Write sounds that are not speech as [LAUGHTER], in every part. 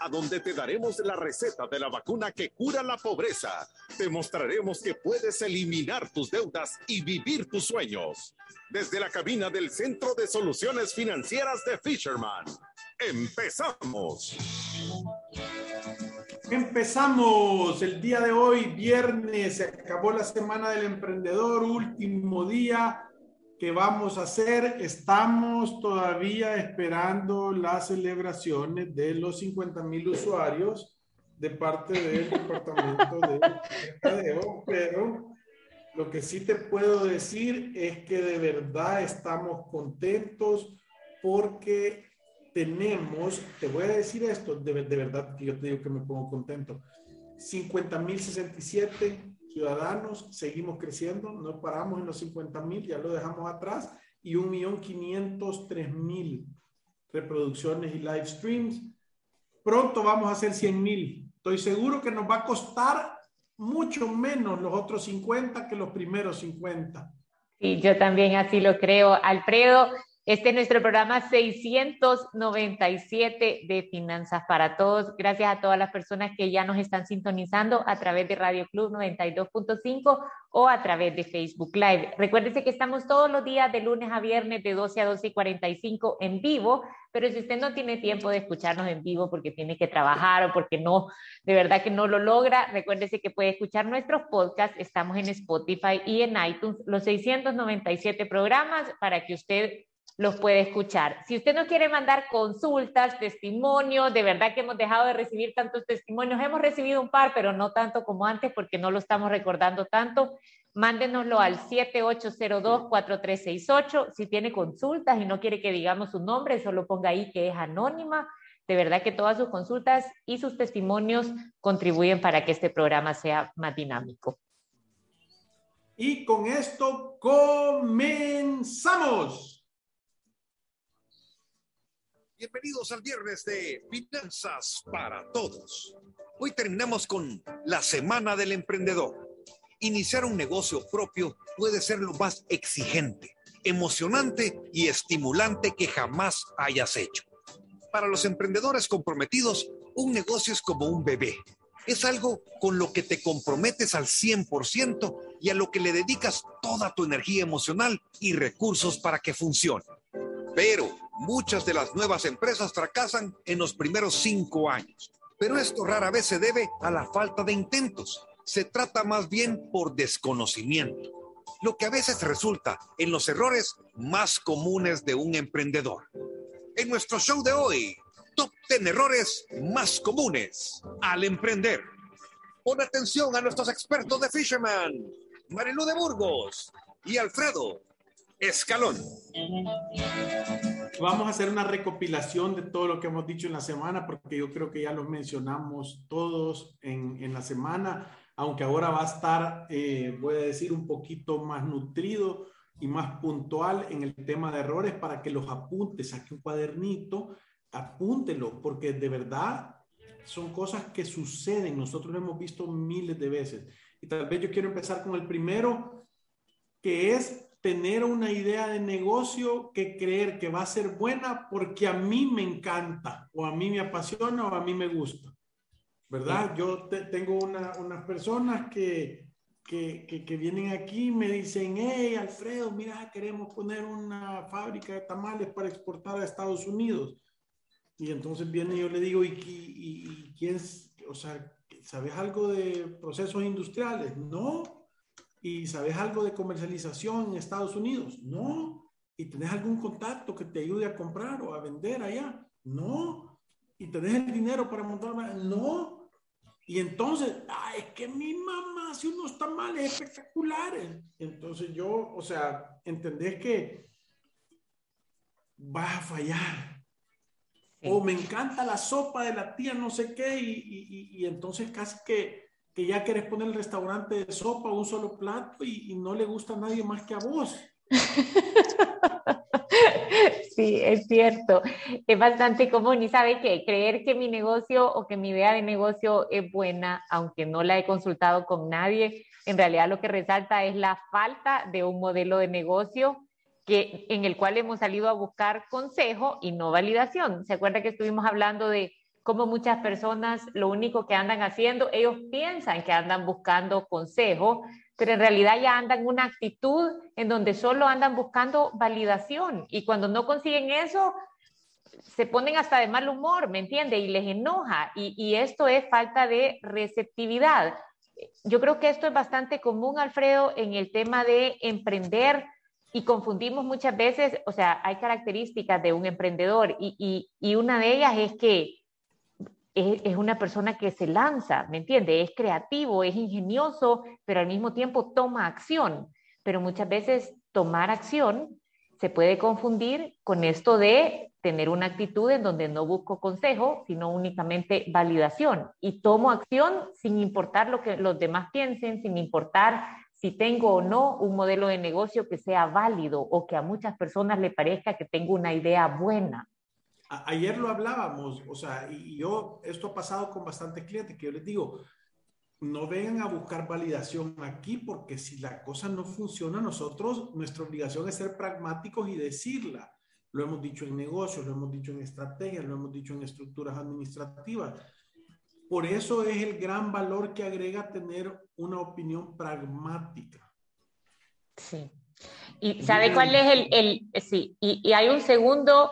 a donde te daremos la receta de la vacuna que cura la pobreza. Te mostraremos que puedes eliminar tus deudas y vivir tus sueños. Desde la cabina del Centro de Soluciones Financieras de Fisherman. Empezamos. Empezamos el día de hoy, viernes, se acabó la semana del emprendedor, último día que vamos a hacer. Estamos todavía esperando las celebraciones de los 50 mil usuarios de parte del departamento de mercadeo, pero lo que sí te puedo decir es que de verdad estamos contentos porque tenemos, te voy a decir esto, de, de verdad que yo te digo que me pongo contento, 50 mil 67 ciudadanos, seguimos creciendo, no paramos en los 50 mil, ya lo dejamos atrás, y 1.503.000 reproducciones y live streams. Pronto vamos a hacer 100 mil. Estoy seguro que nos va a costar mucho menos los otros 50 que los primeros 50. Sí, yo también así lo creo. Alfredo, este es nuestro programa 697 de Finanzas para Todos. Gracias a todas las personas que ya nos están sintonizando a través de Radio Club 92.5 o a través de Facebook Live. Recuérdese que estamos todos los días de lunes a viernes de 12 a 12 y 45 en vivo, pero si usted no tiene tiempo de escucharnos en vivo porque tiene que trabajar o porque no, de verdad que no lo logra, recuérdese que puede escuchar nuestros podcasts. Estamos en Spotify y en iTunes, los 697 programas para que usted los puede escuchar. Si usted no quiere mandar consultas, testimonios, de verdad que hemos dejado de recibir tantos testimonios, hemos recibido un par, pero no tanto como antes porque no lo estamos recordando tanto. Mándenoslo al 7802-4368. Si tiene consultas y no quiere que digamos su nombre, solo ponga ahí que es anónima. De verdad que todas sus consultas y sus testimonios contribuyen para que este programa sea más dinámico. Y con esto comenzamos. Bienvenidos al viernes de Finanzas para Todos. Hoy terminamos con la Semana del Emprendedor. Iniciar un negocio propio puede ser lo más exigente, emocionante y estimulante que jamás hayas hecho. Para los emprendedores comprometidos, un negocio es como un bebé. Es algo con lo que te comprometes al 100% y a lo que le dedicas toda tu energía emocional y recursos para que funcione. Pero muchas de las nuevas empresas fracasan en los primeros cinco años. Pero esto rara vez se debe a la falta de intentos. Se trata más bien por desconocimiento, lo que a veces resulta en los errores más comunes de un emprendedor. En nuestro show de hoy, top 10 errores más comunes al emprender. Pon atención a nuestros expertos de Fisherman, Marilu de Burgos y Alfredo Escalón. Vamos a hacer una recopilación de todo lo que hemos dicho en la semana, porque yo creo que ya los mencionamos todos en, en la semana, aunque ahora va a estar, eh, voy a decir, un poquito más nutrido y más puntual en el tema de errores para que los apuntes, saque un cuadernito, apúntelo, porque de verdad son cosas que suceden, nosotros lo hemos visto miles de veces. Y tal vez yo quiero empezar con el primero, que es tener una idea de negocio que creer que va a ser buena porque a mí me encanta o a mí me apasiona o a mí me gusta. ¿Verdad? Yo tengo unas personas que, que, que, vienen aquí y me dicen, hey, Alfredo, mira, queremos poner una fábrica de tamales para exportar a Estados Unidos. Y entonces viene y yo le digo, ¿y, y, y quién, o sea, sabes algo de procesos industriales? No, ¿Y sabes algo de comercialización en Estados Unidos? No. ¿Y tenés algún contacto que te ayude a comprar o a vender allá? No. ¿Y tenés el dinero para montar? No. Y entonces, ay, es que mi mamá hace unos tamales espectaculares. Entonces yo, o sea, entendés que vas a fallar. O me encanta la sopa de la tía no sé qué y, y, y entonces casi que que ya querés poner el restaurante de sopa, un solo plato y, y no le gusta a nadie más que a vos. [LAUGHS] Sí, es cierto. Es bastante común y sabe que creer que mi negocio o que mi idea de negocio es buena, aunque no la he consultado con nadie, en realidad lo que resalta es la falta de un modelo de negocio que, en el cual hemos salido a buscar consejo y no validación. ¿Se acuerda que estuvimos hablando de cómo muchas personas lo único que andan haciendo, ellos piensan que andan buscando consejo, pero en realidad ya andan una actitud en donde solo andan buscando validación y cuando no consiguen eso, se ponen hasta de mal humor, ¿me entiende? Y les enoja y, esto es falta de receptividad. Yo creo que esto es bastante común, Alfredo, en el tema de emprender y confundimos muchas veces, o sea, hay características de un emprendedor y una de ellas es que es, una persona que se lanza, ¿me entiende? Es creativo, es ingenioso, pero al mismo tiempo toma acción. Pero muchas veces tomar acción se puede confundir con esto de tener una actitud en donde no busco consejo, sino únicamente validación. Y tomo acción sin importar lo que los demás piensen, sin importar si tengo o no un modelo de negocio que sea válido o que a muchas personas le parezca que tengo una idea buena. Ayer lo hablábamos, o sea, y yo, esto ha pasado con bastantes clientes, que yo les digo, no vengan a buscar validación aquí, porque si la cosa no funciona, nosotros, nuestra obligación es ser pragmáticos y decirla. Lo hemos dicho en negocios, lo hemos dicho en estrategias, lo hemos dicho en estructuras administrativas. Por eso es el gran valor que agrega tener una opinión pragmática. Sí. ¿Y sabe cuál es el, el sí, y, y hay un segundo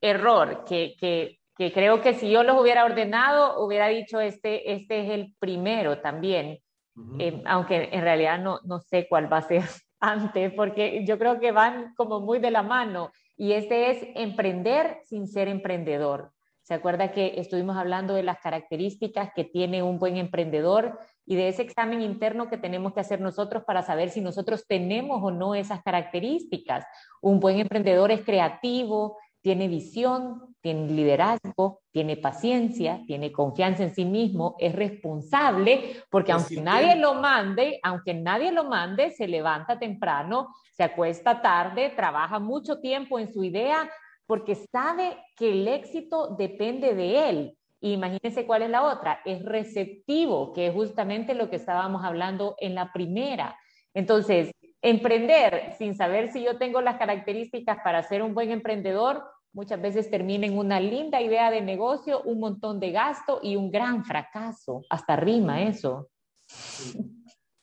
error que, que, que, creo que si yo los hubiera ordenado, hubiera dicho este, este es el primero también, uh -huh. eh, aunque en realidad no, no sé cuál va a ser [LAUGHS] antes, porque yo creo que van como muy de la mano, y este es emprender sin ser emprendedor. ¿Se acuerda que estuvimos hablando de las características que tiene un buen emprendedor y de ese examen interno que tenemos que hacer nosotros para saber si nosotros tenemos o no esas características? Un buen emprendedor es creativo, tiene visión, tiene liderazgo, tiene paciencia, tiene confianza en sí mismo, es responsable, porque aunque nadie lo mande, aunque nadie lo mande, se levanta temprano, se acuesta tarde, trabaja mucho tiempo en su idea, porque sabe que el éxito depende de él. Imagínense cuál es la otra, es receptivo, que es justamente lo que estábamos hablando en la primera. Entonces, emprender sin saber si yo tengo las características para ser un buen emprendedor, muchas veces termina en una linda idea de negocio, un montón de gasto y un gran fracaso. Hasta rima eso. Sí.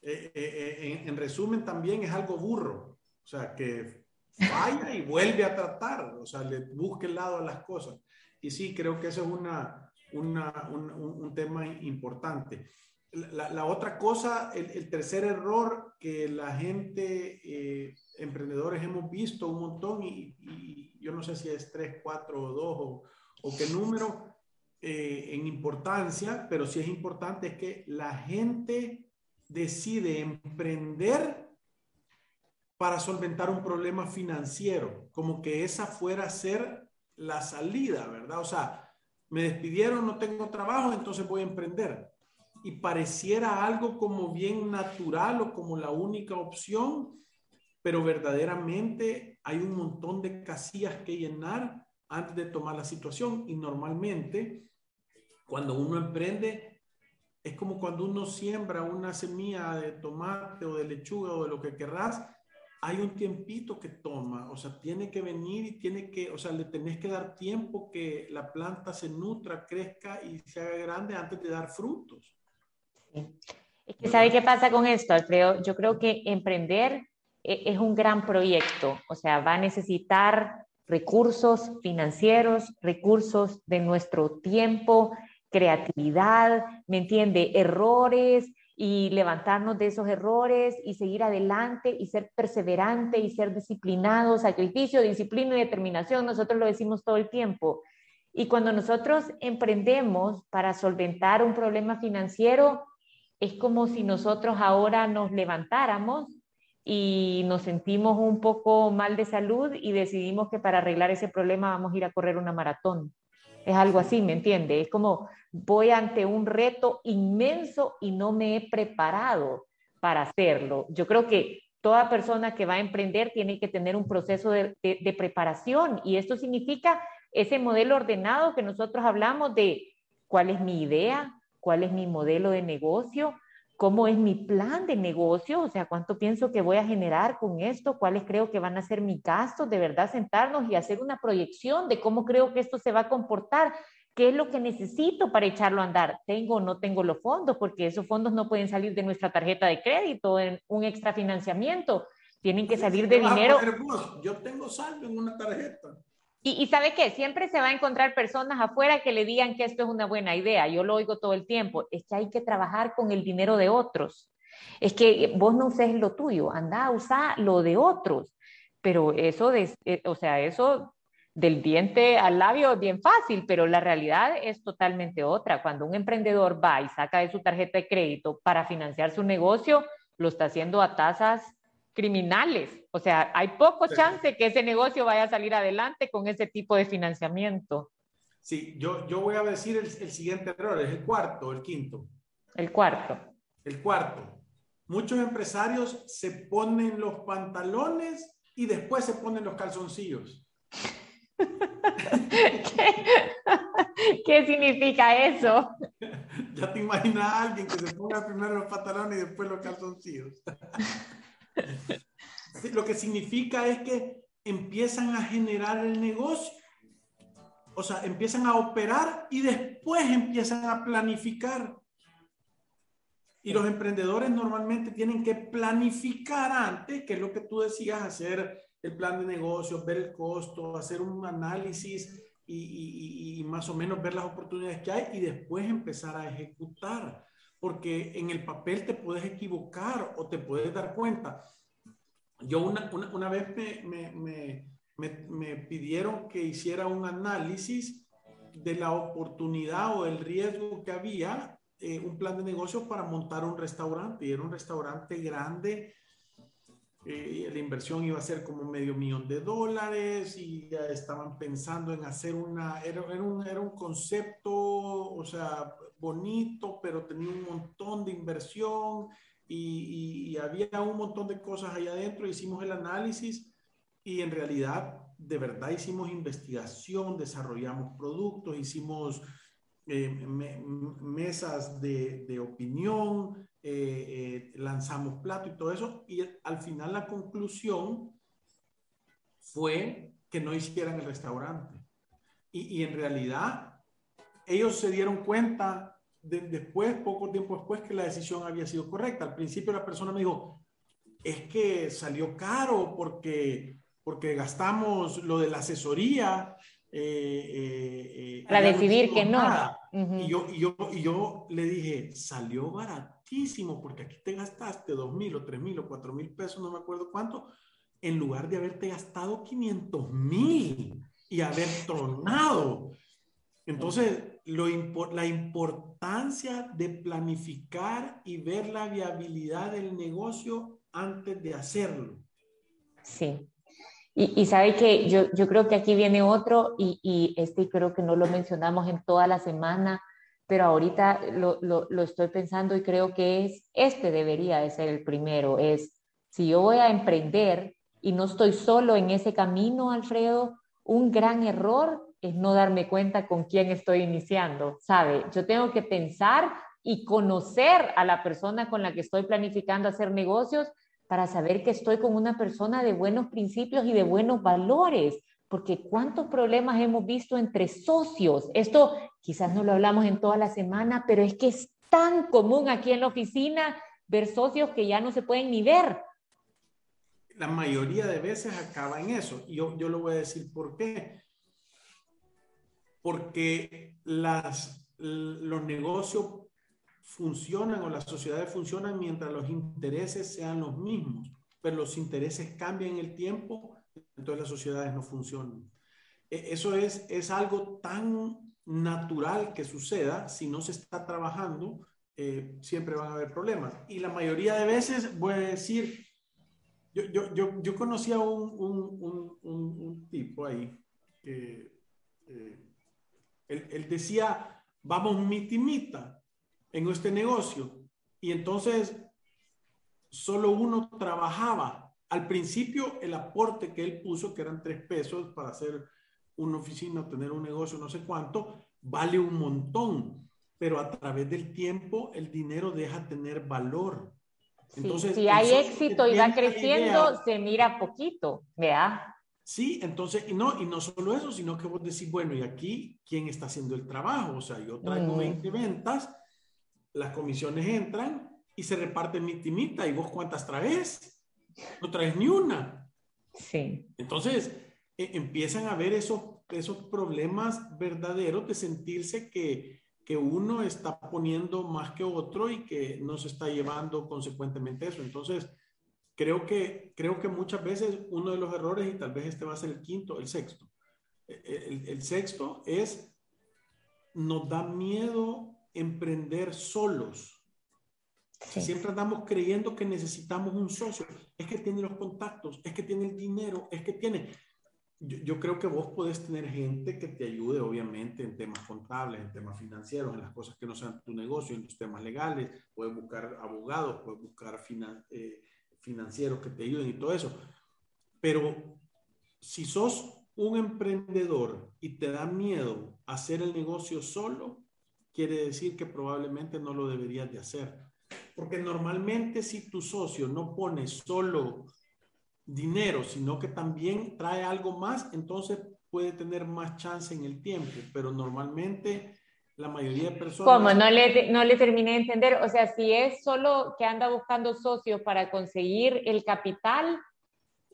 Eh, eh, eh, en, en, resumen, también es algo burro. O sea, que falla y vuelve a tratar. O sea, le busque el lado a las cosas. Y sí, creo que eso es una, una, un, un, tema importante. La, la otra cosa, el, el, tercer error que la gente, emprendedores, hemos visto un montón y, y yo no sé si es 3, 4 o 2 o, qué número eh, en importancia, pero sí es importante es que la gente decide emprender para solventar un problema financiero, como que esa fuera a ser la salida, ¿verdad? O sea, me despidieron, no tengo trabajo, entonces voy a emprender. Y pareciera algo como bien natural o como la única opción, pero verdaderamente hay un montón de casillas que llenar antes de tomar la situación y normalmente cuando uno emprende es como cuando uno siembra una semilla de tomate o de lechuga o de lo que querrás, hay un tiempito que toma, o sea, tiene que venir y tiene que, o sea, le tenés que dar tiempo que la planta se nutra, crezca y se haga grande antes de dar frutos. Es que ¿sabe qué pasa con esto, Alfredo? Yo creo que emprender es un gran proyecto, o sea, va a necesitar recursos financieros, recursos de nuestro tiempo, creatividad, ¿me entiende? Errores y levantarnos de esos errores y seguir adelante y ser perseverante y ser disciplinado, sacrificio, disciplina y determinación, nosotros lo decimos todo el tiempo. Y cuando nosotros emprendemos para solventar un problema financiero, es como si nosotros ahora nos levantáramos y nos sentimos un poco mal de salud y decidimos que para arreglar ese problema vamos a ir a correr una maratón. Es algo así, ¿me entiende? Es como voy ante un reto inmenso y no me he preparado para hacerlo. Yo creo que toda persona que va a emprender tiene que tener un proceso de, de preparación y esto significa ese modelo ordenado que nosotros hablamos de cuál es mi idea, cuál es mi modelo de negocio, cómo es mi plan de negocio, o sea, cuánto pienso que voy a generar con esto, cuáles creo que van a ser mis gastos, de verdad sentarnos y hacer una proyección de cómo creo que esto se va a comportar, qué es lo que necesito para echarlo a andar, tengo o no tengo los fondos, porque esos fondos no pueden salir de nuestra tarjeta de crédito, en un extra financiamiento, tienen que salir de dinero. Yo tengo saldo en una tarjeta. Y, sabe qué, siempre se va a encontrar personas afuera que le digan que esto es una buena idea. Yo lo oigo todo el tiempo. Es que hay que trabajar con el dinero de otros. Es que vos no uses lo tuyo, anda a usar lo de otros. Pero eso, eh, o sea, eso del diente al labio es bien fácil, pero la realidad es totalmente otra. Cuando un emprendedor va y saca de su tarjeta de crédito para financiar su negocio, lo está haciendo a tasas criminales. O sea, hay poco chance que ese negocio vaya a salir adelante con ese tipo de financiamiento. Sí, yo, yo voy a decir el, siguiente error, es el cuarto, el quinto. El cuarto. El cuarto. Muchos empresarios se ponen los pantalones y después se ponen los calzoncillos. [LAUGHS] ¿Qué, significa eso? [LAUGHS] Ya te imaginas a alguien que se ponga primero los pantalones y después los calzoncillos. [LAUGHS] Lo que significa es que empiezan a generar el negocio. O sea, empiezan a operar y después empiezan a planificar. Y los emprendedores normalmente tienen que planificar antes, que es lo que tú decías, hacer el plan de negocio, ver el costo, hacer un análisis y, y, más o menos ver las oportunidades que hay y después empezar a ejecutar porque en el papel te puedes equivocar o te puedes dar cuenta. Yo una, una, vez me, me, me, me, pidieron que hiciera un análisis de la oportunidad o el riesgo que había, eh, un plan de negocio para montar un restaurante. Y era un restaurante grande, eh, la inversión iba a ser como medio millón de dólares y ya estaban pensando en hacer una, era, era, un, era un concepto, o sea, bonito, pero tenía un montón de inversión y, había un montón de cosas ahí adentro. Hicimos el análisis y en realidad, de verdad, hicimos investigación, desarrollamos productos, hicimos eh, mesas de, opinión, eh, eh, lanzamos plato y todo eso. Y al final la conclusión fue que no hicieran el restaurante. Y, y en realidad ellos se dieron cuenta después, poco tiempo después, que la decisión había sido correcta. Al principio la persona me dijo, es que salió caro porque, porque gastamos lo de la asesoría. Eh, eh, eh Para decidir que no. y, yo, y, yo, y yo le dije, salió baratísimo porque aquí te gastaste dos mil o tres mil o cuatro mil pesos, no me acuerdo cuánto, en lugar de haberte gastado 500 mil y haber tronado. Entonces, lo, la importancia de planificar y ver la viabilidad del negocio antes de hacerlo. Sí. Y, y sabe que yo, yo, creo que aquí viene otro y, y, este creo que no lo mencionamos en toda la semana, pero ahorita lo, lo, lo estoy pensando y creo que es, este debería de ser el primero, es si yo voy a emprender y no estoy solo en ese camino, Alfredo, un gran error es no darme cuenta con quién estoy iniciando, ¿sabe? Yo tengo que pensar y conocer a la persona con la que estoy planificando hacer negocios para saber que estoy con una persona de buenos principios y de buenos valores, porque cuántos problemas hemos visto entre socios. Esto quizás no lo hablamos en toda la semana, pero es que es tan común aquí en la oficina ver socios que ya no se pueden ni ver. La mayoría de veces acaba en eso. Yo, yo lo voy a decir por qué porque las, los negocios funcionan o las sociedades funcionan mientras los intereses sean los mismos, pero los intereses cambian el tiempo, entonces las sociedades no funcionan. E, eso es, es algo tan natural que suceda, si no se está trabajando, eh, siempre van a haber problemas. Y la mayoría de veces, voy a decir, yo, yo, yo, yo conocí a un, un, un, un tipo ahí que... Eh, Él, decía, vamos mitimita en este negocio. Y entonces solo uno trabajaba. Al principio el aporte que él puso, que eran tres pesos para hacer una oficina, tener un negocio, no sé cuánto, vale un montón. Pero a través del tiempo el dinero deja tener valor. Entonces, si hay éxito y va creciendo, se mira poquito, ¿verdad? Sí, entonces, y no, y no solo eso, sino que vos decís, bueno, y aquí, ¿quién está haciendo el trabajo? O sea, yo traigo 20 mm. ventas, las comisiones entran y se reparten mi timita, ¿y vos cuántas traes? No traes ni una. Sí. Entonces, e, empiezan a ver esos, esos problemas verdaderos de sentirse que, que uno está poniendo más que otro y que no se está llevando consecuentemente eso. Entonces, creo que, creo que muchas veces uno de los errores, y tal vez este va a ser el quinto, el sexto, e, e, el, el sexto es, nos da miedo emprender solos. Siempre andamos creyendo que necesitamos un socio. Es que tiene los contactos, es que tiene el dinero, es que tiene... Yo, yo, creo que vos podés tener gente que te ayude, obviamente, en temas contables, en temas financieros, en las cosas que no sean tu negocio, en los temas legales. Puedes buscar abogados, puedes buscar finan, eh, financieros que te ayuden y todo eso. Pero si sos un emprendedor y te da miedo hacer el negocio solo, quiere decir que probablemente no lo deberías de hacer. Porque normalmente si tu socio no pone solo dinero, sino que también trae algo más, entonces puede tener más chance en el tiempo. Pero normalmente la mayoría de personas... ¿Cómo? No le, no le terminé de entender. O sea, si es solo que anda buscando socios para conseguir el capital,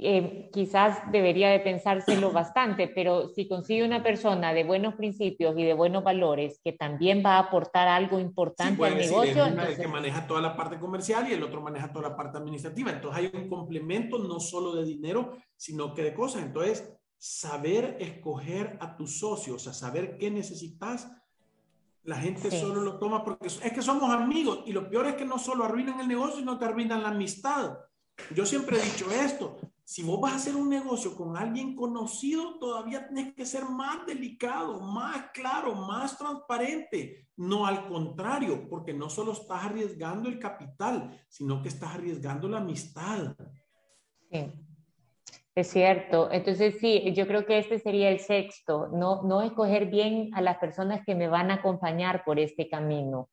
eh, quizás debería de pensárselo [CLEARS THROAT] bastante, pero si consigue una persona de buenos principios y de buenos valores que también va a aportar algo importante al negocio. el que maneja toda la parte comercial y el otro maneja toda la parte administrativa. Entonces hay un complemento no solo de dinero, sino que de cosas. Entonces, saber escoger a tus socios, o sea, saber qué necesitas la gente solo lo toma porque es que somos amigos y lo peor es que no solo arruinan el negocio, sino que arruinan la amistad. Yo siempre he dicho esto, si vos vas a hacer un negocio con alguien conocido, todavía tienes que ser más delicado, más claro, más transparente. No al contrario, porque no solo estás arriesgando el capital, sino que estás arriesgando la amistad. Sí. Es cierto. Entonces, sí, yo creo que este sería el sexto, no, no escoger bien a las personas que me van a acompañar por este camino.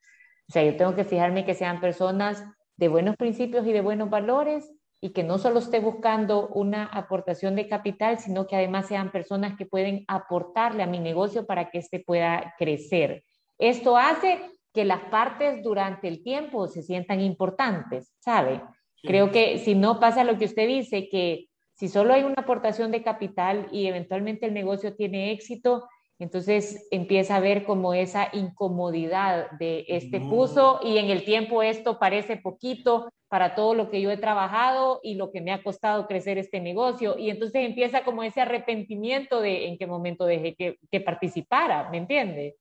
O sea, yo tengo que fijarme que sean personas de buenos principios y de buenos valores y que no solo esté buscando una aportación de capital, sino que además sean personas que pueden aportarle a mi negocio para que éste pueda crecer. Esto hace que las partes durante el tiempo se sientan importantes, ¿sabe? Creo que si no pasa lo que usted dice, que si solo hay una aportación de capital y eventualmente el negocio tiene éxito, entonces empieza a ver como esa incomodidad de este puso y en el tiempo esto parece poquito para todo lo que yo he trabajado y lo que me ha costado crecer este negocio. Y entonces empieza como ese arrepentimiento de en qué momento dejé que, que participara, ¿me entiende?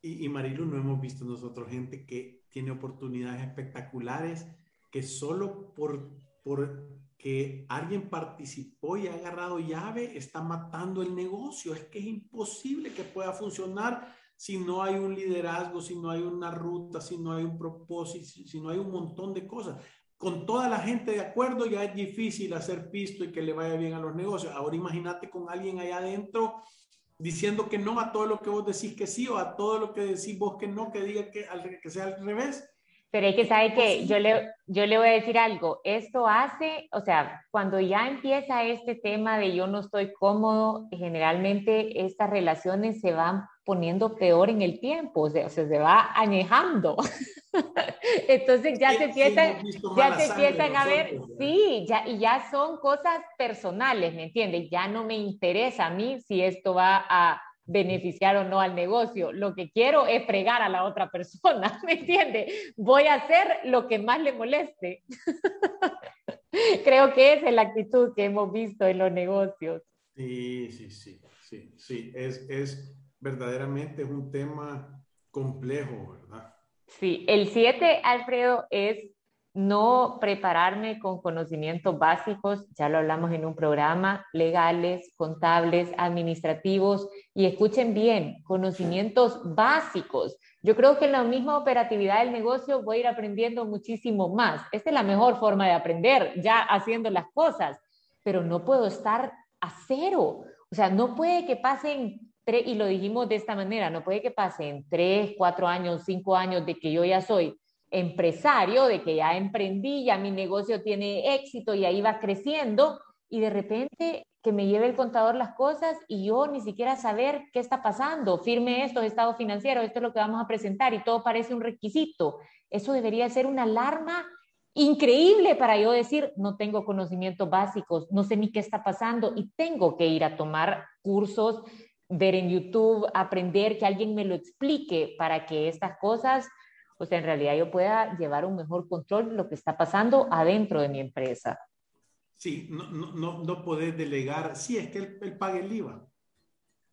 Y, y Marilu, no hemos visto nosotros gente que tiene oportunidades espectaculares que solo por, por que alguien participó y ha agarrado llave, está matando el negocio. Es que es imposible que pueda funcionar si no hay un liderazgo, si no hay una ruta, si no hay un propósito, si no hay un montón de cosas. Con toda la gente de acuerdo ya es difícil hacer pisto y que le vaya bien a los negocios. Ahora imagínate con alguien allá adentro diciendo que no a todo lo que vos decís que sí o a todo lo que decís vos que no, que diga que, que sea al revés. Pero hay que saber que yo le, yo le voy a decir algo, esto hace, o sea, cuando ya empieza este tema de yo no estoy cómodo, generalmente estas relaciones se van poniendo peor en el tiempo, o sea, se va añejando. [LAUGHS] Entonces ya se empiezan, ya se empiezan a ver, sí, ya, y ya son cosas personales, ¿me entiendes? Ya no me interesa a mí si esto va a beneficiar o no al negocio. Lo que quiero es fregar a la otra persona, [LAUGHS] ¿me entiende? Voy a hacer lo que más le moleste. [LAUGHS] Creo que esa es la actitud que hemos visto en los negocios. Sí, sí, sí, sí, sí. Es, es verdaderamente un tema complejo, ¿verdad? Sí, el 7, Alfredo, es no prepararme con conocimientos básicos, ya lo hablamos en un programa, legales, contables, administrativos, y escuchen bien, conocimientos básicos. Yo creo que en la misma operatividad del negocio voy a ir aprendiendo muchísimo más. Esta es la mejor forma de aprender, ya haciendo las cosas, pero no puedo estar a cero. O sea, no puede que pasen tres, y lo dijimos de esta manera, no puede que pasen tres, cuatro años, cinco años de que yo ya soy empresario, de que ya emprendí, ya mi negocio tiene éxito y ahí va creciendo y de repente que me lleve el contador las cosas y yo ni siquiera saber qué está pasando, firme esto, estado financiero, esto es lo que vamos a presentar y todo parece un requisito. Eso debería ser una alarma increíble para yo decir, no tengo conocimientos básicos, no sé ni qué está pasando y tengo que ir a tomar cursos, ver en YouTube, aprender, que alguien me lo explique para que estas cosas o sea, en realidad yo pueda llevar un mejor control de lo que está pasando adentro de mi empresa. Sí, no, no, no poder delegar, sí, es que él, pague el IVA.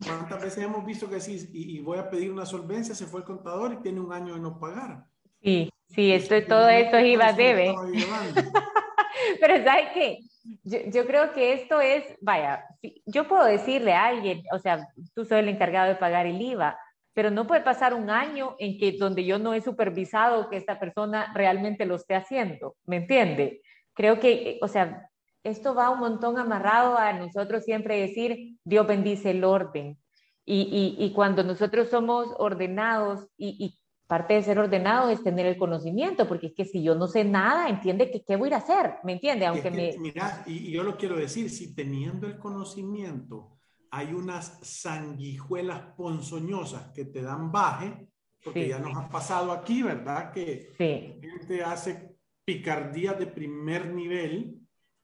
¿Cuántas veces hemos visto que sí, y, voy a pedir una solvencia, se fue el contador y tiene un año de no pagar? Sí, sí, esto, todo esto es IVA debe. [LAUGHS] Pero ¿sabes qué? Yo, yo, creo que esto es, vaya, yo puedo decirle a alguien, o sea, tú soy el encargado de pagar el IVA, pero no puede pasar un año en que donde yo no he supervisado que esta persona realmente lo esté haciendo, ¿me entiende? Creo que, o sea, esto va un montón amarrado a nosotros siempre decir, Dios bendice el orden. Y, y, cuando nosotros somos ordenados y, parte de ser ordenado es tener el conocimiento, porque es que si yo no sé nada, entiende que qué voy a hacer, ¿me entiende? Aunque me... Mira, y yo lo quiero decir, si teniendo el conocimiento hay unas sanguijuelas ponzoñosas que te dan baje, porque ya nos ha pasado aquí, ¿verdad? Que sí. gente hace picardía de primer nivel.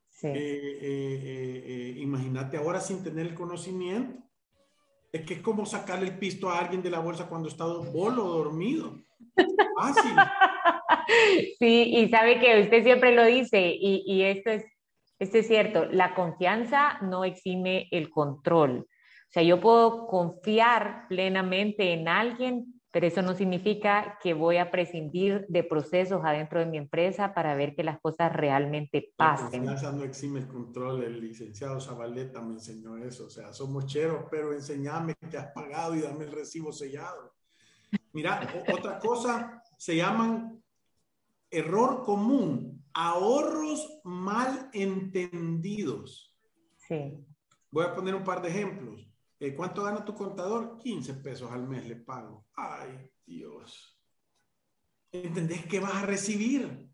Sí. Eh, eh, eh, imagínate ahora sin tener el conocimiento. Es que es como sacarle el pisto a alguien de la bolsa cuando está bolo dormido. Fácil. [LAUGHS] Sí, y sabe que usted siempre lo dice, y, y esto es esto es cierto, la confianza no exime el control. O sea, yo puedo confiar plenamente en alguien, pero eso no significa que voy a prescindir de procesos adentro de mi empresa para ver que las cosas realmente pasen. La confianza no exime el control. El licenciado Zabaleta me enseñó eso. O sea, somos cheros, pero enseñame que has pagado y dame el recibo sellado. Mira, otra cosa, se llaman error común ahorros mal entendidos. Sí. Voy a poner un par de ejemplos. Eh, ¿Cuánto gana tu contador? 15 pesos al mes le pago. Ay, Dios. ¿Entendés que vas a recibir?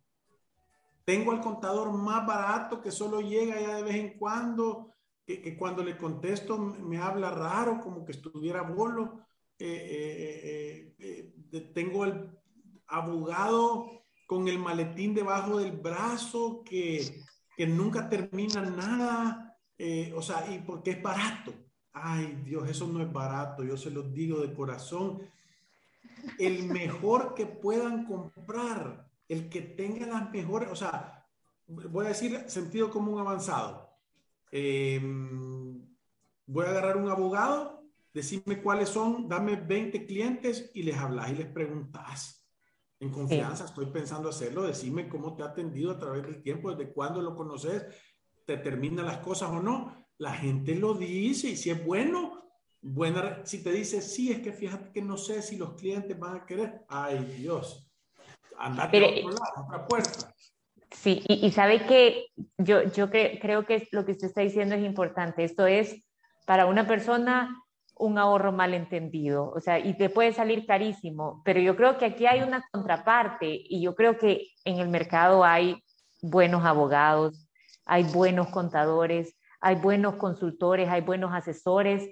Tengo al contador más barato que solo llega ya de vez en cuando, que, cuando le contesto me habla raro, como que estuviera bolo. Eh, eh, tengo el abogado con el maletín debajo del brazo, que, que nunca termina nada, eh, o sea, y porque es barato. Ay, Dios, eso no es barato, yo se los digo de corazón. El mejor que puedan comprar, el que tenga las mejores, o sea, voy a decir sentido común avanzado. Em, voy a agarrar un abogado, decime cuáles son, dame 20 clientes y les hablas y les preguntas en confianza, estoy pensando hacerlo, decime cómo te ha atendido a través del tiempo, desde cuándo lo conoces, te termina las cosas o no. La gente lo dice y si es bueno, buena, si te dice, sí, es que fíjate que no sé si los clientes van a querer, ay Dios, andate a otro lado, otra puerta. Sí, y, sabe que yo, yo creo que lo que usted está diciendo es importante. Esto es para una persona un ahorro malentendido, o sea, y te puede salir carísimo, pero yo creo que aquí hay una contraparte y yo creo que en el mercado hay buenos abogados, hay buenos contadores, hay buenos consultores, hay buenos asesores,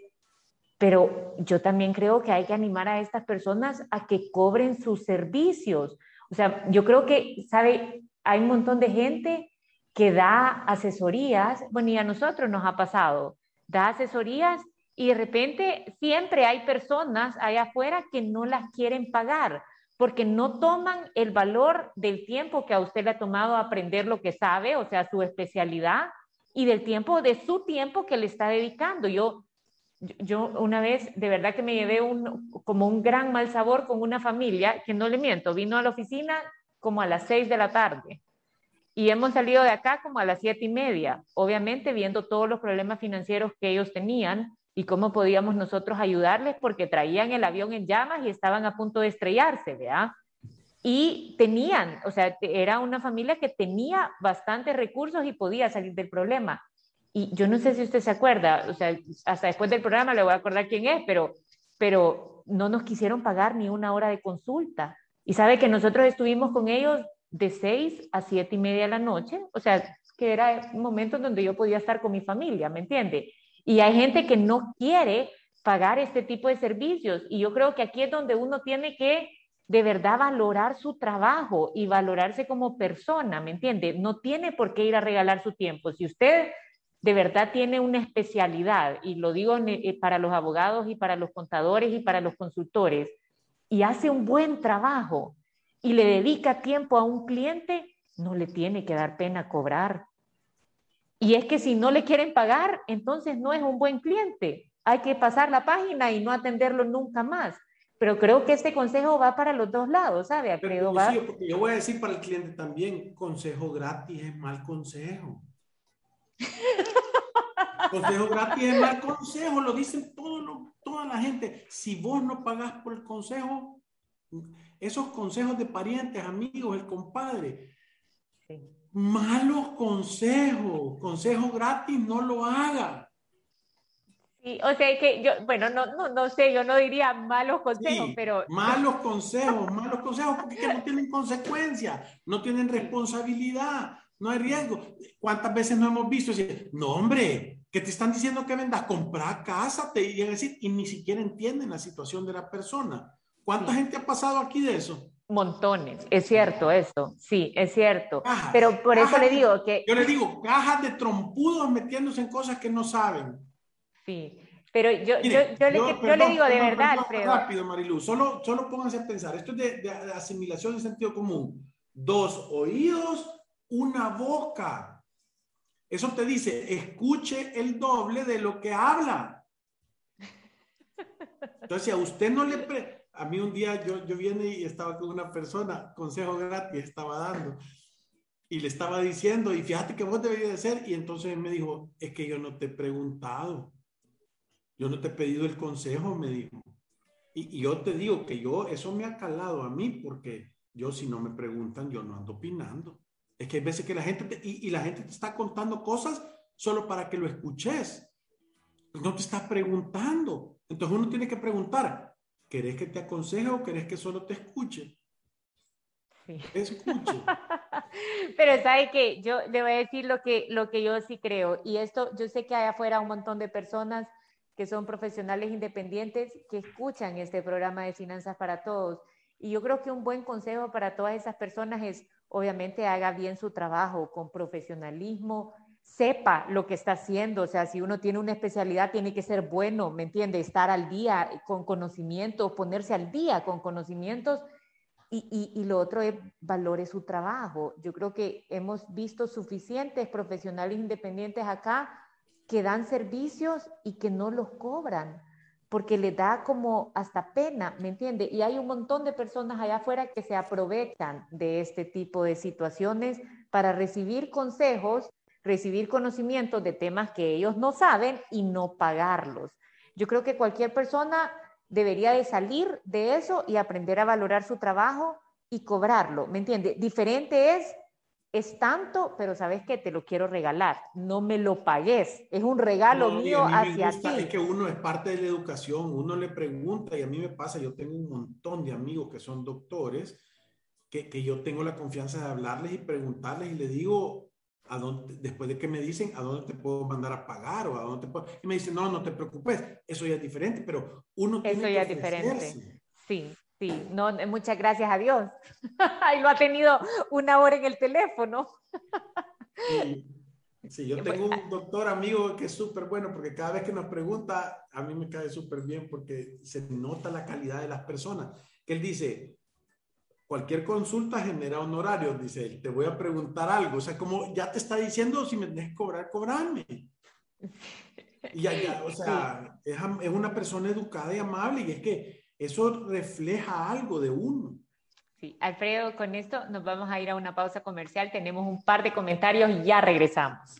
pero yo también creo que hay que animar a estas personas a que cobren sus servicios. O sea, yo creo que, ¿sabe? Hay un montón de gente que da asesorías, bueno, y a nosotros nos ha pasado, da asesorías y de repente siempre hay personas allá afuera que no las quieren pagar porque no toman el valor del tiempo que a usted le ha tomado aprender lo que sabe, o sea, su especialidad, y del tiempo, de su tiempo que le está dedicando. Yo, yo una vez, de verdad que me llevé un, como un gran mal sabor con una familia, que no le miento, vino a la oficina como a las seis de la tarde. Y hemos salido de acá como a las siete y media, obviamente viendo todos los problemas financieros que ellos tenían y cómo podíamos nosotros ayudarles porque traían el avión en llamas y estaban a punto de estrellarse, ¿vea? Y tenían, o sea, era una familia que tenía bastantes recursos y podía salir del problema. Y yo no sé si usted se acuerda, o sea, hasta después del programa le voy a acordar quién es, pero, pero no nos quisieron pagar ni una hora de consulta. Y sabe que nosotros estuvimos con ellos de seis a siete y media de la noche, o sea, que era un momento donde yo podía estar con mi familia, ¿me entiende? Y hay gente que no quiere pagar este tipo de servicios y yo creo que aquí es donde uno tiene que de verdad valorar su trabajo y valorarse como persona, ¿me entiende? No tiene por qué ir a regalar su tiempo. Si usted de verdad tiene una especialidad, y lo digo eh, para los abogados y para los contadores y para los consultores, y hace un buen trabajo y le dedica tiempo a un cliente, no le tiene que dar pena cobrar. Y es que si no le quieren pagar, entonces no es un buen cliente. Hay que pasar la página y no atenderlo nunca más. Pero creo que este consejo va para los dos lados, ¿sabe? Pero, yo voy a decir para el cliente también, consejo gratis es mal consejo. [LAUGHS] consejo gratis es mal consejo, lo dicen todo toda la gente. Si vos no pagás por el consejo, esos consejos de parientes, amigos, el compadre, malos consejos, consejo gratis, no lo haga. Sí, o sea que yo, bueno, no, no, no sé, yo no diría malos consejos, pero... Malos consejos, malos consejos, porque no tienen consecuencias, no tienen responsabilidad, no hay riesgo. ¿Cuántas veces no hemos visto? No, hombre, que te están diciendo que vendas, comprar casa, te y decir, y ni siquiera entienden la situación de la persona. ¿Cuánta gente ha pasado aquí de eso? Montones, es cierto eso, sí, es cierto. Pero por eso le digo que... Yo le digo, cajas de trompudos metiéndose en cosas que no saben. Sí, pero yo, yo, yo, le, digo de verdad, Alfredo. Rápido, Marilu, solo, solo pónganse a pensar, esto es de, de asimilación de sentido común. Dos oídos, una boca. Eso te dice, escuche el doble de lo que habla. [LAUGHS] Entonces, si a usted no le... Pre a mí un día yo, yo vine y estaba con una persona, consejo gratis estaba dando, y le estaba diciendo, y fíjate que vos deberías de ser, y entonces me dijo, es que yo no te he preguntado, yo no te he pedido el consejo, me dijo. Y, yo te digo que yo, eso me ha calado a mí, porque yo si no me preguntan, yo no ando opinando. Es que hay veces que la gente, y, y la gente te está contando cosas solo para que lo escuches. No te está preguntando. Entonces uno tiene que preguntar, ¿Querés que te aconseje o querés que solo te escuche? Sí. Escuche. [LAUGHS] Pero sabe que yo le voy a decir lo que, lo que yo sí creo. Y esto, yo sé que hay afuera un montón de personas que son profesionales independientes que escuchan este programa de Finanzas para Todos. Y yo creo que un buen consejo para todas esas personas es, obviamente, haga bien su trabajo con profesionalismo, sepa lo que está haciendo. O sea, si uno tiene una especialidad, tiene que ser bueno, ¿me entiende? Estar al día con conocimientos, ponerse al día con conocimientos. Y, y, lo otro es valore su trabajo. Yo creo que hemos visto suficientes profesionales independientes acá que dan servicios y que no los cobran porque le da como hasta pena, ¿me entiende? Y hay un montón de personas allá afuera que se aprovechan de este tipo de situaciones para recibir consejos recibir conocimientos de temas que ellos no saben y no pagarlos. Yo creo que cualquier persona debería de salir de eso y aprender a valorar su trabajo y cobrarlo, ¿me entiende? Diferente es, es tanto, pero sabes que te lo quiero regalar, no me lo pagues, es un regalo mío hacia ti. Es que uno es parte de la educación, uno le pregunta y a mí me pasa, yo tengo un montón de amigos que son doctores, que, que yo tengo la confianza de hablarles y preguntarles y les digo, ¿a dónde, después de que me dicen a dónde te puedo mandar a pagar o a dónde te puedo, y me dicen, no, no te preocupes, eso ya es diferente, pero uno tiene Eso ya es diferente. Sí, sí, no, muchas gracias a Dios. [LAUGHS] Ahí lo ha tenido una hora en el teléfono. sí, yo tengo un doctor amigo que es súper bueno porque cada vez que nos pregunta, a mí me cae súper bien porque se nota la calidad de las personas. Que él dice, cualquier consulta genera honorarios, dice él. Te voy a preguntar algo. O sea, como ya te está diciendo, si me tienes que cobrar, cobrarme. Y ya, o sea, es, una persona educada y amable y es que eso refleja algo de uno. Sí, Alfredo, con esto nos vamos a ir a una pausa comercial. Tenemos un par de comentarios y ya regresamos.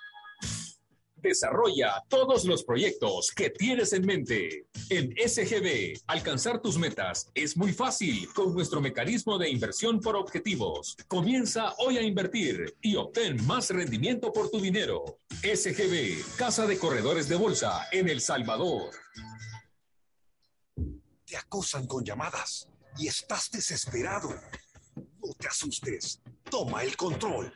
Desarrolla todos los proyectos que tienes en mente. En SGB, alcanzar tus metas es muy fácil con nuestro mecanismo de inversión por objetivos. Comienza hoy a invertir y obtén más rendimiento por tu dinero. SGB, Casa de Corredores de Bolsa en El Salvador. Te acosan con llamadas y estás desesperado. No te asustes. Toma el control.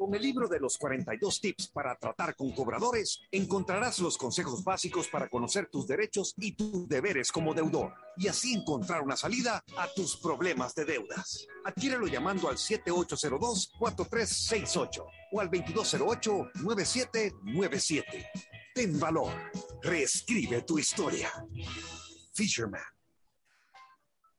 Con el libro de los 42 tips para tratar con cobradores, encontrarás los consejos básicos para conocer tus derechos y tus deberes como deudor y así encontrar una salida a tus problemas de deudas. Adquiérelo llamando al 7802-4368 o al 2208-9797. Ten valor. Reescribe tu historia. Fisherman.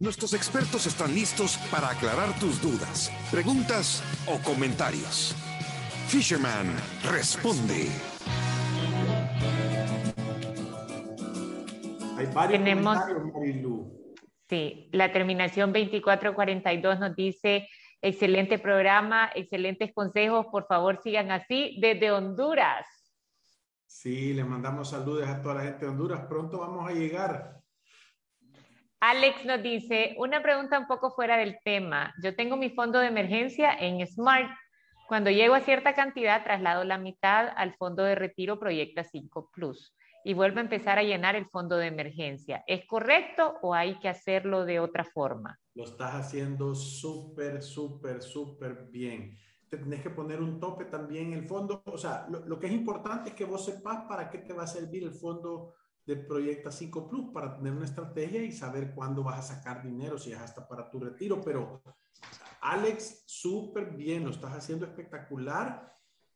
Nuestros expertos están listos para aclarar tus dudas, preguntas o comentarios. Fisherman responde. Hay varios Tenemos- comentarios, Marilu. Sí, la terminación 2442 nos dice, excelente programa, excelentes consejos, por favor sigan así desde Honduras. Sí, le mandamos saludos a toda la gente de Honduras. Pronto vamos a llegar. Alex nos dice, una pregunta un poco fuera del tema. Yo tengo mi fondo de emergencia en Smart. Cuando llego a cierta cantidad, traslado la mitad al fondo de retiro Proyecta 5 Plus y vuelvo a empezar a llenar el fondo de emergencia. ¿Es correcto o hay que hacerlo de otra forma? Lo estás haciendo súper, súper, súper bien. Te tenés que poner un tope también en el fondo. O sea, lo, lo que es importante es que vos sepas para qué te va a servir el fondo de Proyecta 5 Plus, para tener una estrategia y saber cuándo vas a sacar dinero, si es hasta para tu retiro. Pero, Alex, súper bien, lo estás haciendo espectacular.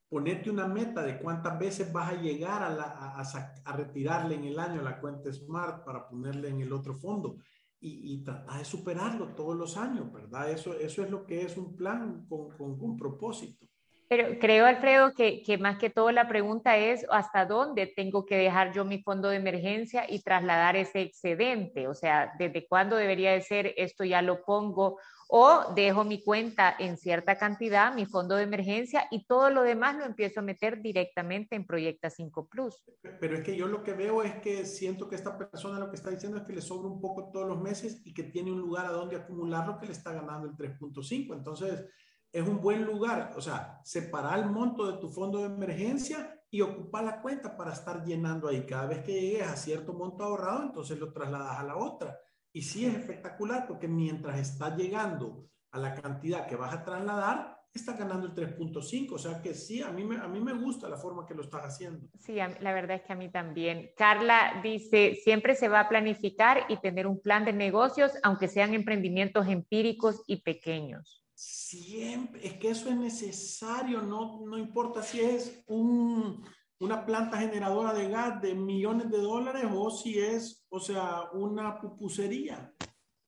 Ponete una meta de cuántas veces vas a llegar a, la- a- a a retirarle en el año la cuenta Smart para ponerle en el otro fondo y, y trata de superarlo todos los años, ¿verdad? Eso, eso es lo que es un plan con, con, con propósito. Pero creo, Alfredo, que, más que todo la pregunta es hasta dónde tengo que dejar yo mi fondo de emergencia y trasladar ese excedente. O sea, ¿desde cuándo debería de ser esto ya lo pongo? O dejo mi cuenta en cierta cantidad, mi fondo de emergencia, y todo lo demás lo empiezo a meter directamente en Proyecta 5 Plus. Pero es que yo lo que veo es que siento que esta persona lo que está diciendo es que le sobra un poco todos los meses y que tiene un lugar a donde acumular lo que le está ganando el 3.5. Entonces, es un buen lugar. O sea, separar el monto de tu fondo de emergencia y ocupar la cuenta para estar llenando ahí. Cada vez que llegues a cierto monto ahorrado, entonces lo trasladas a la otra. Y sí es espectacular porque mientras estás llegando a la cantidad que vas a trasladar, estás ganando el 3.5. O sea que sí, a mí, me, a mí me gusta la forma que lo estás haciendo. Sí, la verdad es que a mí también. Carla dice, siempre se va a planificar y tener un plan de negocios, aunque sean emprendimientos empíricos y pequeños. Siempre, es que eso es necesario, no, no importa si es un, una planta generadora de gas de millones de dólares o si es, o sea, una pupusería.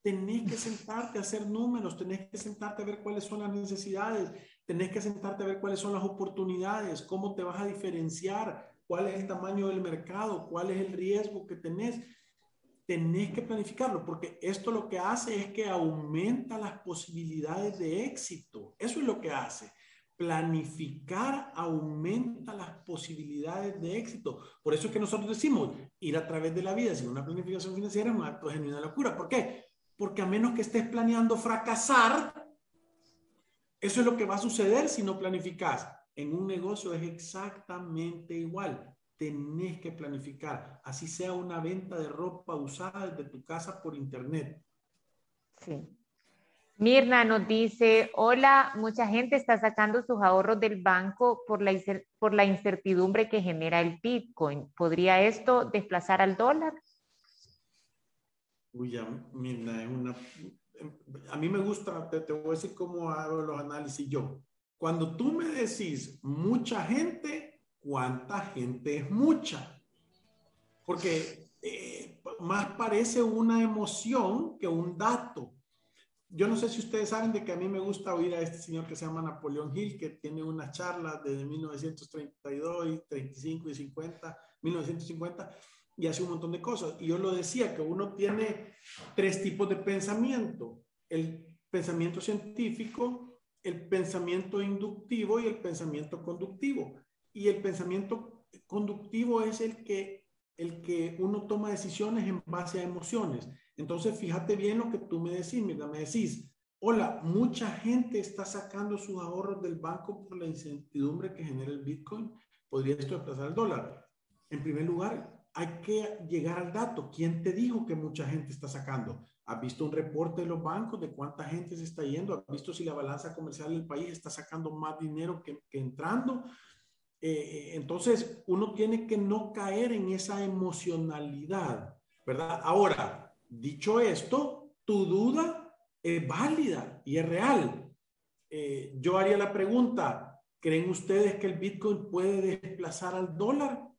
Tenés que sentarte a hacer números, tenés que sentarte a ver cuáles son las necesidades, tenés que sentarte a ver cuáles son las oportunidades, cómo te vas a diferenciar, cuál es el tamaño del mercado, cuál es el riesgo que tenés tenés que planificarlo, porque esto lo que hace es que aumenta las posibilidades de éxito. Eso es lo que hace. Planificar aumenta las posibilidades de éxito. Por eso es que nosotros decimos, ir a través de la vida sin una planificación financiera es un acto de genuina locura. ¿Por qué? Porque a menos que estés planeando fracasar, eso es lo que va a suceder si no planificas. En un negocio es exactamente igual tenés que planificar, así sea una venta de ropa usada desde tu casa por internet. Sí. Mirna nos dice, hola, mucha gente está sacando sus ahorros del banco por la, por la incertidumbre que genera el Bitcoin. ¿Podría esto desplazar al dólar? Uy, ya, Mirna, es una... A mí me gusta, te, te voy a decir cómo hago los análisis yo. Cuando tú me decís mucha gente, ¿cuánta gente es mucha? Porque eh, más parece una emoción que un dato yo no sé si ustedes saben de que a mí me gusta oír a este señor que se llama Napoleón Hill, que tiene una charla desde 1932 y 35 y 50, 1950, y hace un montón de cosas. Y yo lo decía, que uno tiene tres tipos de pensamiento. El pensamiento científico, el pensamiento inductivo y el pensamiento conductivo. Y el pensamiento conductivo es el que, el que uno toma decisiones en base a emociones. Entonces, fíjate bien lo que tú me decís, mira, me decís, hola, mucha gente está sacando sus ahorros del banco por la incertidumbre que genera el Bitcoin. ¿Podría esto desplazar el dólar? En primer lugar, hay que llegar al dato. ¿Quién te dijo que mucha gente está sacando? ¿Has visto un reporte de los bancos de cuánta gente se está yendo? ¿Has visto si la balanza comercial del país está sacando más dinero que, entrando? Eh, entonces, uno tiene que no caer en esa emocionalidad, ¿verdad? Ahora, Dicho esto, tu duda es válida y es real. Eh, yo haría la pregunta, ¿creen ustedes que el Bitcoin puede desplazar al dólar?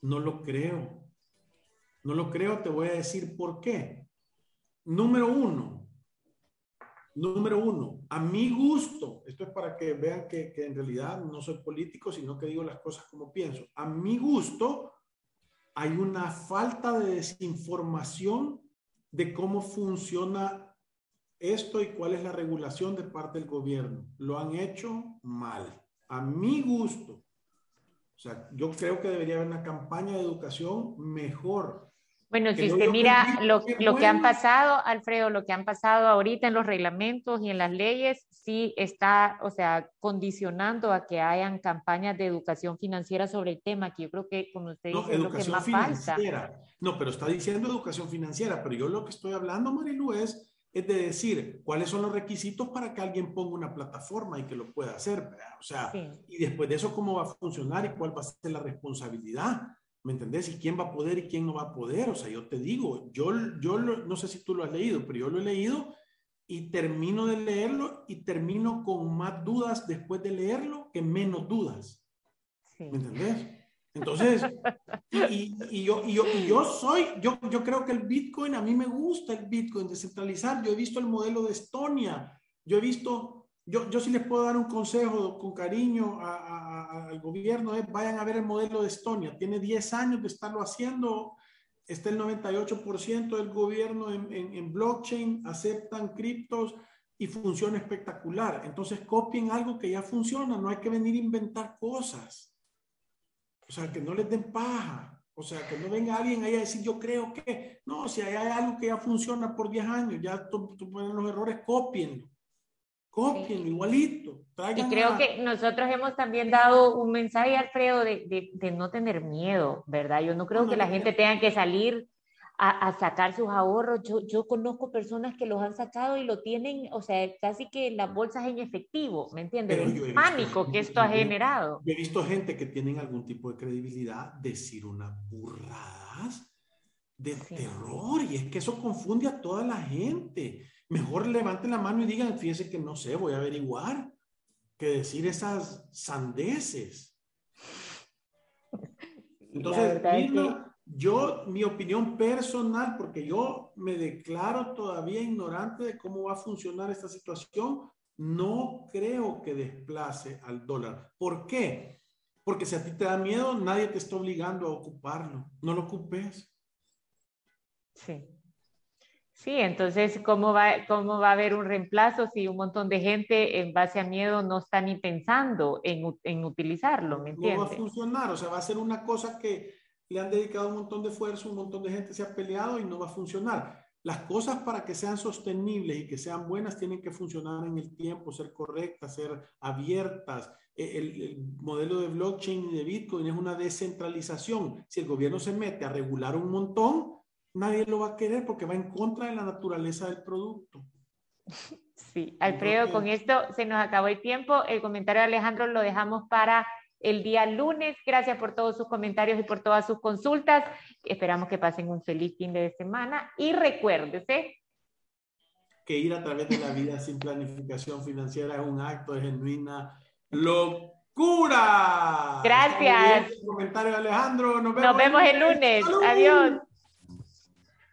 No lo creo. No lo creo, te voy a decir por qué. Número uno, número uno, a mi gusto, esto es para que vean que, en realidad no soy político, sino que digo las cosas como pienso. A mi gusto, hay una falta de desinformación de cómo funciona esto y cuál es la regulación de parte del gobierno. Lo han hecho mal, a mi gusto. O sea, yo creo que debería haber una campaña de educación mejor bueno, si usted mira lo, lo que han pasado, Alfredo, lo que han pasado ahorita en los reglamentos y en las leyes, sí está, o sea, condicionando a que hayan campañas de educación financiera sobre el tema, que yo creo que, como usted dice, es lo que más financiera. No, pero está diciendo educación financiera, pero yo lo que estoy hablando, Marilu, es, es de decir cuáles son los requisitos para que alguien ponga una plataforma y que lo pueda hacer. O sea, y después de eso, cómo va a funcionar y cuál va a ser la responsabilidad. ¿Me entendés? ¿Y quién va a poder y quién no va a poder? O sea, yo te digo, yo, yo no sé si tú lo has leído, pero yo lo he leído y termino de leerlo y termino con más dudas después de leerlo que menos dudas. ¿Me entendés? Entonces, y, y, yo, y, yo, y yo soy, yo, yo creo que el Bitcoin, a mí me gusta el Bitcoin descentralizar. Yo he visto el modelo de Estonia, yo he visto yo, yo sí les puedo dar un consejo con cariño al gobierno, es vayan a ver el modelo de Estonia. Tiene 10 años de estarlo haciendo, está el 98% del gobierno en, en, blockchain, aceptan criptos y funciona espectacular. Entonces copien algo que ya funciona, no hay que venir a inventar cosas. O sea, que no les den paja. O sea, que no venga alguien ahí a decir, yo creo que, no, si hay algo que ya funciona por 10 años, ya tú, tú pones los errores, copienlo Copien igualito. Y creo que nosotros hemos también dado un mensaje, Alfredo, de, de, no tener miedo, ¿verdad? Yo no creo que la gente tenga que salir a, a, sacar sus ahorros. Yo, yo conozco personas que los han sacado y lo tienen, o sea, casi que las bolsas en efectivo, ¿me entiendes? El pánico que esto ha generado. he visto gente que tienen algún tipo de credibilidad decir unas burradas de terror y es que eso confunde a toda la gente mejor levanten la mano y digan, fíjense que no sé, voy a averiguar, que decir esas sandeces. Entonces, yo, mi opinión personal, porque yo me declaro todavía ignorante de cómo va a funcionar esta situación, no creo que desplace al dólar. ¿Por qué? Porque si a ti te da miedo, nadie te está obligando a ocuparlo. No lo ocupes. Sí. Sí, entonces, ¿cómo va, ¿cómo va a haber un reemplazo si un montón de gente en base a miedo no está ni pensando en, en utilizarlo? ¿Me entiendes? No va a funcionar, o sea, va a ser una cosa que le han dedicado un montón de esfuerzo, un montón de gente se ha peleado y no va a funcionar. las cosas para que sean sostenibles y que sean buenas tienen que funcionar en el tiempo, ser correctas, ser abiertas. E, el, modelo de blockchain y de Bitcoin es una descentralización. Si el gobierno se mete a regular un montón, nadie lo va a querer porque va en contra de la naturaleza del producto. Sí, Alfredo, con esto se nos acabó el tiempo. El comentario de Alejandro lo dejamos para el día lunes. Gracias por todos sus comentarios y por todas sus consultas. Esperamos que pasen un feliz fin de semana y recuérdese que ir a través de la vida sin planificación financiera es un acto de genuina locura. Gracias. Comentario Alejandro. Nos vemos, el lunes. Adiós.